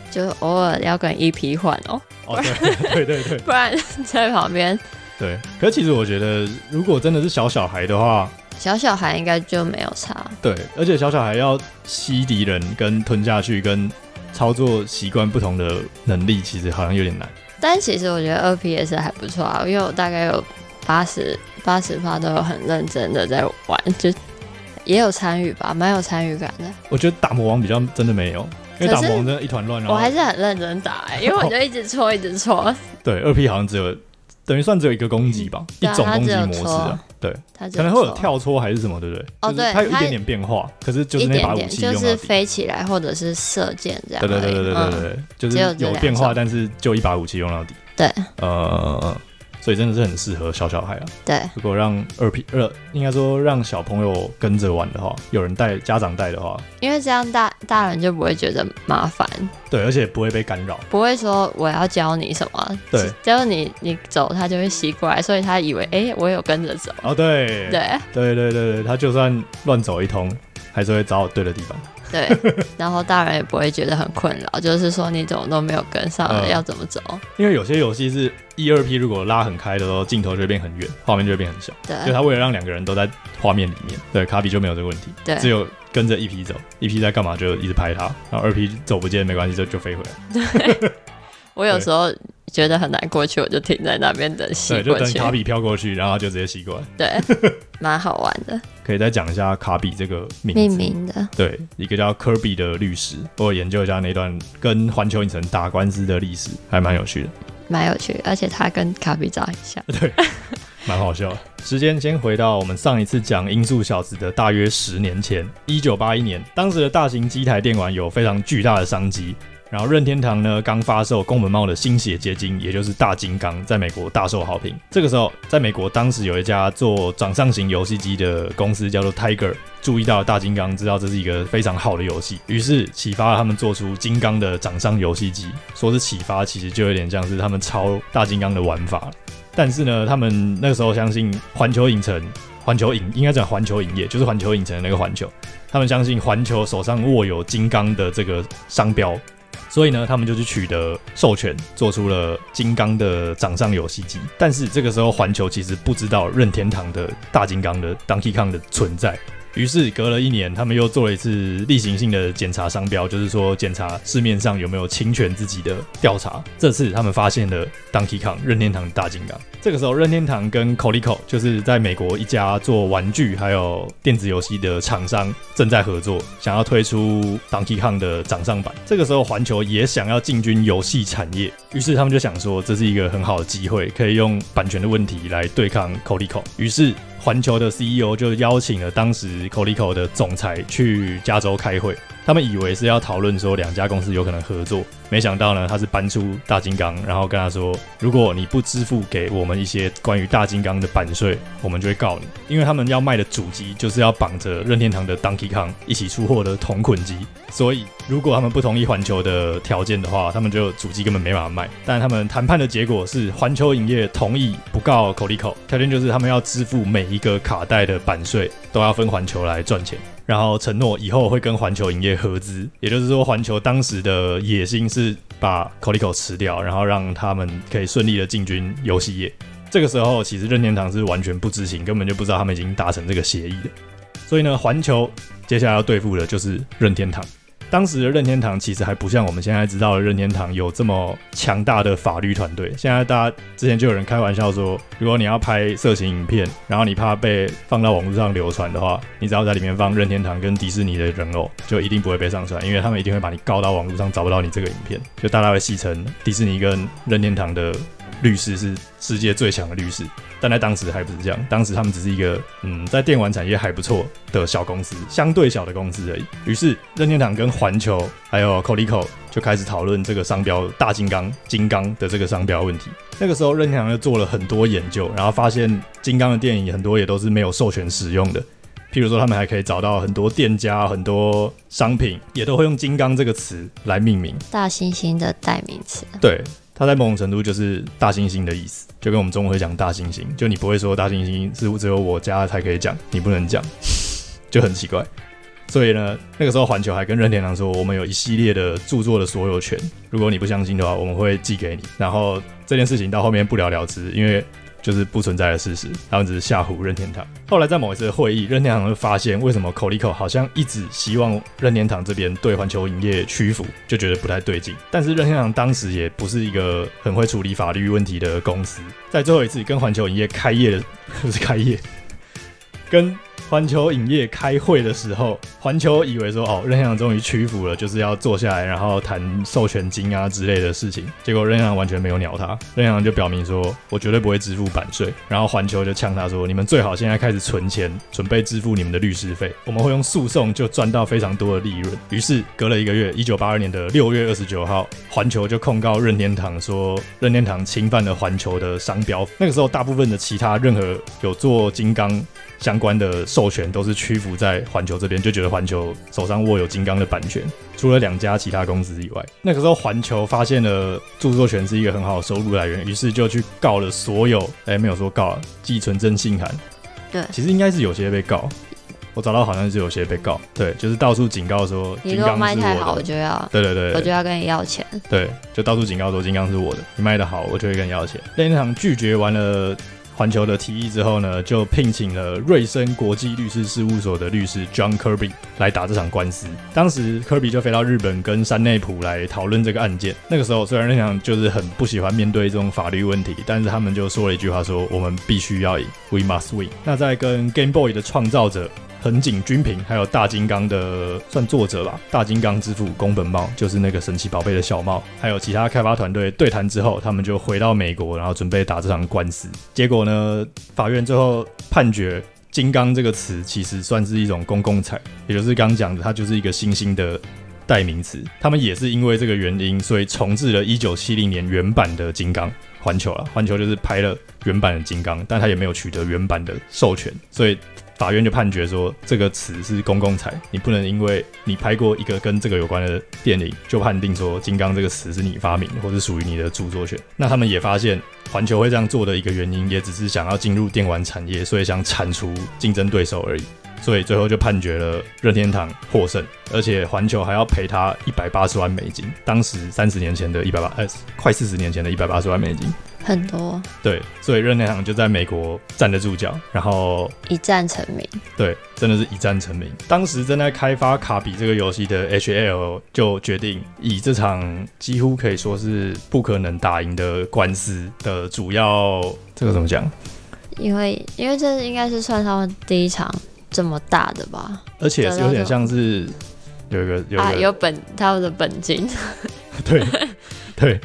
就偶尔要跟一 P 换哦。哦，对 对对对，不然在旁边。对，可是其实我觉得，如果真的是小小孩的话，小小孩应该就没有差。对，而且小小孩要吸敌人、跟吞下去、跟操作习惯不同的能力，其实好像有点难。但其实我觉得二 P 也是还不错啊，因为我大概有八十。八十趴都有很认真的在玩，就也有参与吧，蛮有参与感的。我觉得打魔王比较真的没有，因为打魔王真的一团乱。我还是很认真打、欸，因为我就一直戳，一直戳。对，二 P 好像只有等于算只有一个攻击吧，嗯、一种攻击模式啊。对，可能会有跳搓还是什么，对不对？哦，对，它有一点点变化，可是就是那把武器用就是飞起来或者是射箭这样。对对对对对对就是有变化，但是就一把武器用到底。对，呃。所以真的是很适合小小孩啊。对，如果让二 P 二，应该说让小朋友跟着玩的话，有人带，家长带的话，因为这样大大人就不会觉得麻烦。对，而且不会被干扰，不会说我要教你什么。对，就是你你走，他就会习惯，所以他以为哎、欸，我有跟着走。哦，对，对，对对对对，他就算乱走一通，还是会找我对的地方。对，然后大人也不会觉得很困扰，就是说你怎么都没有跟上，呃、要怎么走？因为有些游戏是一二 P，如果拉很开的时候，镜头就会变很远，画面就会变很小。对，就他为了让两个人都在画面里面，对，卡比就没有这个问题。对，只有跟着一 P 走，一 P 在干嘛就一直拍他，然后二 P 走不见没关系，就就飞回来。对，我有时候。觉得很难过去，我就停在那边等吸过去。对，就等卡比飘过去，然后就直接吸过来。对，蛮好玩的。可以再讲一下卡比这个名字。命名的。对，一个叫科比的律师，我研究一下那段跟环球影城打官司的历史，还蛮有趣的。蛮有趣，而且他跟卡比长很像。对，蛮好笑。时间先回到我们上一次讲《音速小子》的大约十年前，一九八一年，当时的大型机台电玩有非常巨大的商机。然后任天堂呢刚发售宫本茂的新血结晶，也就是大金刚，在美国大受好评。这个时候，在美国当时有一家做掌上型游戏机的公司叫做 Tiger，注意到了大金刚，知道这是一个非常好的游戏，于是启发了他们做出金刚的掌上游戏机。说是启发，其实就有点像是他们抄大金刚的玩法。但是呢，他们那个时候相信环球影城、环球影应该讲环球影业，就是环球影城的那个环球。他们相信环球手上握有金刚的这个商标，所以呢，他们就去取得授权，做出了金刚的掌上游戏机。但是这个时候，环球其实不知道任天堂的大金刚的 Donkey Kong 的存在。于是隔了一年，他们又做了一次例行性的检查商标，就是说检查市面上有没有侵权自己的调查。这次他们发现了 Donkey Kong 任天堂大金刚。这个时候，任天堂跟 Coleco 就是在美国一家做玩具还有电子游戏的厂商正在合作，想要推出 Donkey Kong 的掌上版。这个时候，环球也想要进军游戏产业，于是他们就想说，这是一个很好的机会，可以用版权的问题来对抗 Coleco。于是。环球的 CEO 就邀请了当时 Colico 的总裁去加州开会，他们以为是要讨论说两家公司有可能合作。没想到呢，他是搬出大金刚，然后跟他说：“如果你不支付给我们一些关于大金刚的版税，我们就会告你。”因为他们要卖的主机就是要绑着任天堂的 Donkey Kong 一起出货的同捆机，所以如果他们不同意环球的条件的话，他们就主机根本没办法卖。但他们谈判的结果是，环球影业同意不告 Coleco，条件就是他们要支付每一个卡带的版税，都要分环球来赚钱。然后承诺以后会跟环球影业合资，也就是说，环球当时的野心是把 Colico 吃掉，然后让他们可以顺利的进军游戏业。这个时候，其实任天堂是完全不知情，根本就不知道他们已经达成这个协议的。所以呢，环球接下来要对付的就是任天堂。当时的任天堂其实还不像我们现在知道的任天堂有这么强大的法律团队。现在大家之前就有人开玩笑说，如果你要拍色情影片，然后你怕被放到网络上流传的话，你只要在里面放任天堂跟迪士尼的人偶，就一定不会被上传，因为他们一定会把你告到网络上找不到你这个影片。就大家会戏称迪士尼跟任天堂的律师是世界最强的律师。但在当时还不是这样，当时他们只是一个嗯，在电玩产业还不错的小公司，相对小的公司而已。于是任天堂跟环球还有 Coleco 就开始讨论这个商标“大金刚”金刚的这个商标问题。那个时候任天堂就做了很多研究，然后发现金刚的电影很多也都是没有授权使用的。譬如说，他们还可以找到很多店家、很多商品也都会用“金刚”这个词来命名，大猩猩的代名词。对。它在某种程度就是大猩猩的意思，就跟我们中文会讲大猩猩，就你不会说大猩猩是只有我家才可以讲，你不能讲，就很奇怪。所以呢，那个时候环球还跟任天堂说，我们有一系列的著作的所有权，如果你不相信的话，我们会寄给你。然后这件事情到后面不了了之，因为。就是不存在的事实，他们只是吓唬任天堂。后来在某一次会议，任天堂就发现为什么 Coleco 好像一直希望任天堂这边对环球影业屈服，就觉得不太对劲。但是任天堂当时也不是一个很会处理法律问题的公司，在最后一次跟环球影业开业的，不是开业，跟。环球影业开会的时候，环球以为说哦，任天堂终于屈服了，就是要坐下来，然后谈授权金啊之类的事情。结果任天堂完全没有鸟他，任天堂就表明说，我绝对不会支付版税。然后环球就呛他说，你们最好现在开始存钱，准备支付你们的律师费，我们会用诉讼就赚到非常多的利润。于是隔了一个月，一九八二年的六月二十九号，环球就控告任天堂说，任天堂侵犯了环球的商标。那个时候，大部分的其他任何有做金刚相关的授权都是屈服在环球这边，就觉得环球手上握有金刚的版权。除了两家其他公司以外，那个时候环球发现了著作权是一个很好的收入来源，于是就去告了所有。哎、欸，没有说告了，寄存征信函。对，其实应该是有些被告，我找到好像是有些被告。对，就是到处警告说金刚是我的，你如果卖太好，我就要。对对对，我就要跟你要钱。对，就到处警告说金刚是我的，你卖的好，我就会跟你要钱。任天堂拒绝完了。环球的提议之后呢，就聘请了瑞声国际律师事务所的律师 John Kirby 来打这场官司。当时科比就飞到日本跟山内溥来讨论这个案件。那个时候虽然任天堂就是很不喜欢面对这种法律问题，但是他们就说了一句话说：“我们必须要赢，We must win。”那在跟 Game Boy 的创造者。横井军平还有大金刚的算作者吧，大金刚之父宫本茂就是那个神奇宝贝的小茂，还有其他开发团队对谈之后，他们就回到美国，然后准备打这场官司。结果呢，法院最后判决“金刚”这个词其实算是一种公共财，也就是刚讲的，它就是一个新兴的代名词。他们也是因为这个原因，所以重置了1970年原版的金刚。环球啊，环球就是拍了原版的金刚，但他也没有取得原版的授权，所以法院就判决说这个词是公共财，你不能因为你拍过一个跟这个有关的电影，就判定说金刚这个词是你发明或是属于你的著作权。那他们也发现环球会这样做的一个原因，也只是想要进入电玩产业，所以想铲除竞争对手而已。所以最后就判决了任天堂获胜，而且环球还要赔他一百八十万美金，当时三十年前的一百八，呃，快四十年前的一百八十万美金，很多。对，所以任天堂就在美国站得住脚，然后一战成名。对，真的是一战成名。当时正在开发卡比这个游戏的 HAL 就决定以这场几乎可以说是不可能打赢的官司的主要，这个怎么讲？因为因为这应该是算他们第一场。这么大的吧，而且是有点像是有一个有啊，有本他们的本金，对对，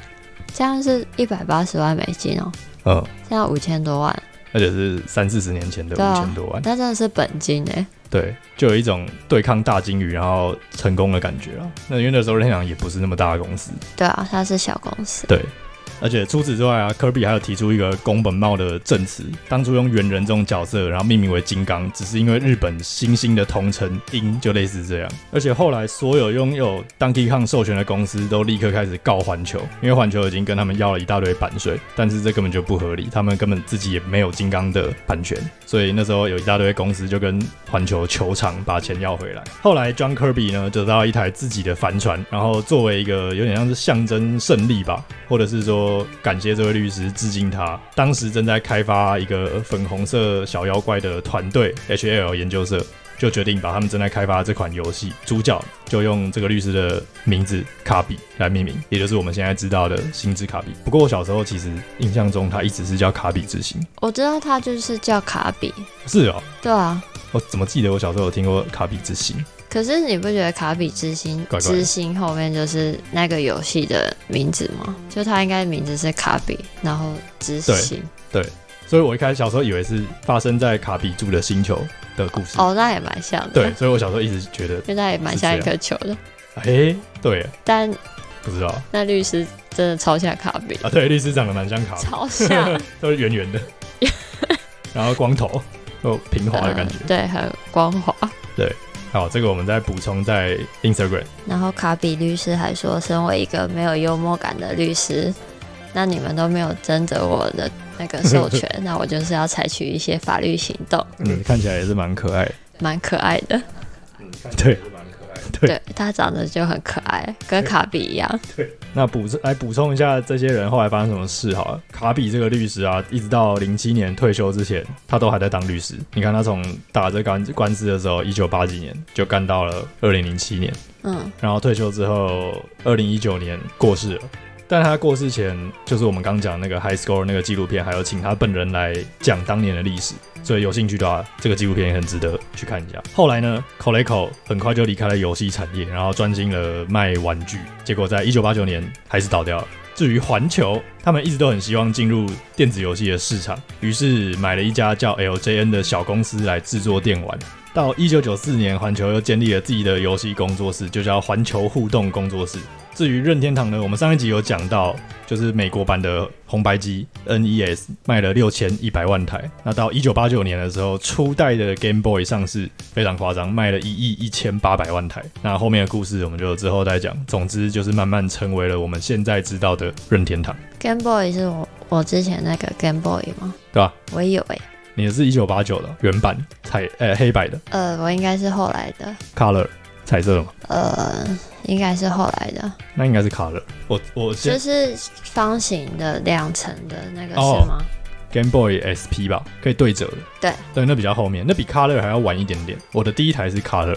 这样是一百八十万美金哦，嗯，这样五千多万，而且是三四十年前的五千多万，那真的是本金哎，对，就有一种对抗大金鱼然后成功的感觉啊。那因为那时候任天堂也不是那么大的公司，对啊，它是小公司，对。而且除此之外啊，科比还有提出一个宫本茂的证词，当初用猿人这种角色，然后命名为金刚，只是因为日本新兴的同城鹰就类似这样。而且后来所有拥有 Donkey Kong 授权的公司都立刻开始告环球，因为环球已经跟他们要了一大堆版税，但是这根本就不合理，他们根本自己也没有金刚的版权，所以那时候有一大堆公司就跟环球求偿，把钱要回来。后来 John Kirby 呢得到一台自己的帆船，然后作为一个有点像是象征胜利吧，或者是说。感谢这位律师，致敬他。当时正在开发一个粉红色小妖怪的团队 HAL 研究社，就决定把他们正在开发这款游戏主角就用这个律师的名字卡比来命名，也就是我们现在知道的星之卡比。不过我小时候其实印象中他一直是叫卡比之星。我知道他就是叫卡比。是哦。对啊。我怎么记得我小时候有听过卡比之星？可是你不觉得卡比之星之星后面就是那个游戏的名字吗？就它应该名字是卡比，然后之星。对，所以我一开始小时候以为是发生在卡比住的星球的故事。哦，那也蛮像的。对，所以我小时候一直觉得，因为它也蛮像一颗球的。哎、欸，对。但不知道。那律师真的超像卡比啊！对，律师长得蛮像卡比，超像，都是圆圆的，然后光头，有平滑的感觉，呃、对，很光滑，对。好，这个我们再补充在 Instagram。然后卡比律师还说，身为一个没有幽默感的律师，那你们都没有征得我的那个授权，那我就是要采取一些法律行动。嗯，看起来也是蛮可爱，蛮可爱的。嗯，对。对，对，他长得就很可爱，跟卡比一样。对，对，那补来补充一下，这些人后来发生什么事好了。卡比这个律师啊，一直到零七年退休之前，他都还在当律师。你看他从打这官官司的时候，一九八几年就干到了二零零七年，嗯，然后退休之后，二零一九年过世了。但他过世前，就是我们刚讲那个 High Score 那个纪录片，还有请他本人来讲当年的历史，所以有兴趣的话，这个纪录片也很值得去看一下。后来呢，Coleco 很快就离开了游戏产业，然后专心了卖玩具，结果在一九八九年还是倒掉了。至于环球，他们一直都很希望进入电子游戏的市场，于是买了一家叫 LJN 的小公司来制作电玩。到一九九四年，环球又建立了自己的游戏工作室，就叫环球互动工作室。至于任天堂呢，我们上一集有讲到，就是美国版的红白机 NES 卖了六千一百万台。那到一九八九年的时候，初代的 Game Boy 上市，非常夸张，卖了一亿一千八百万台。那后面的故事我们就之后再讲。总之就是慢慢成为了我们现在知道的任天堂。Game Boy 是我我之前那个 Game Boy 吗？对吧？我也有哎。你的是一九八九的原版彩呃黑白的？呃，我应该是后来的 Color。彩色的吗？呃，应该是后来的。那应该是卡乐。我我就是方形的两层的那个是吗？Oh，Game Boy SP 吧，可以对折的。对对，那比较后面，那比卡乐还要晚一点点。我的第一台是卡乐。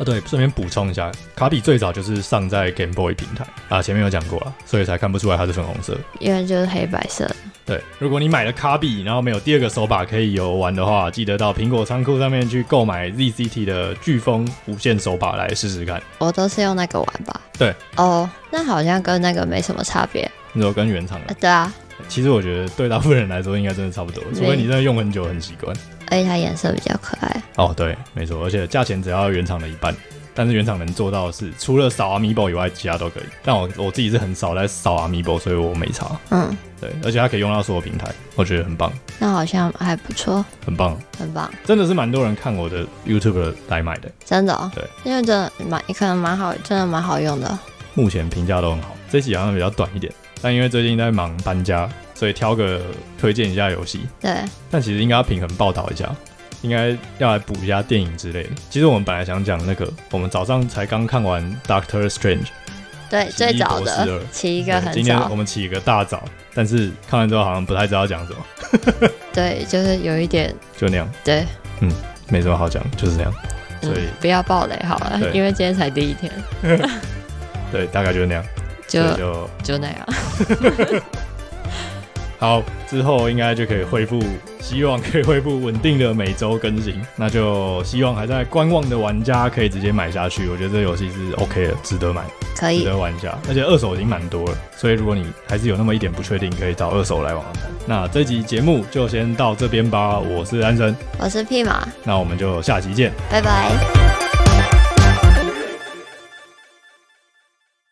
啊，对，顺便补充一下，卡比最早就是上在 Game Boy 平台啊，前面有讲过了，所以才看不出来它是粉红色，因为就是黑白色。对，如果你买了卡比，然后没有第二个手把可以游玩的话，记得到苹果仓库上面去购买 ZCT 的飓风无线手把来试试看。我都是用那个玩吧。对。哦，那好像跟那个没什么差别。你说跟原厂的？呃，对啊。其实我觉得对大部分人来说应该真的差不多，除非你真的用很久很习惯。而且它颜色比较可爱。哦，对，没错，而且价钱只要原厂的一半。但是原厂能做到的是，除了扫 Amiibo 以外，其他都可以。但我我自己是很少在扫 Amiibo，所以我没查。嗯，对，而且它可以用到所有平台，我觉得很棒。那好像还不错，很棒，很棒，真的是蛮多人看我的 YouTube 来买的，真的、哦。对，因为真的蛮可能蛮好，真的蛮好用的。目前评价都很好。这期好像比较短一点，但因为最近在忙搬家，所以挑个推荐一下游戏。对，但其实应该要平衡报道一下。应该要来补一下电影之类的。其实我们本来想讲那个，我们早上才刚看完《Doctor Strange》，对，最早的起一个很早。今天我们起一个大早，但是看完之后好像不太知道讲什么。对，就是有一点，就那样。对，嗯，没什么好讲，就是这样。所以、嗯、不要暴雷好了，因为今天才第一天。对，大概就是那样。就就就那样。好，之后应该就可以恢复，希望可以恢复稳定的每周更新。那就希望还在观望的玩家可以直接买下去。我觉得这游戏是 OK 的，值得买，可以值得玩一下。而且二手已经蛮多了，所以如果你还是有那么一点不确定，可以找二手来玩玩看。那这集节目就先到这边吧。我是安生，我是屁马，那我们就下期见，拜拜。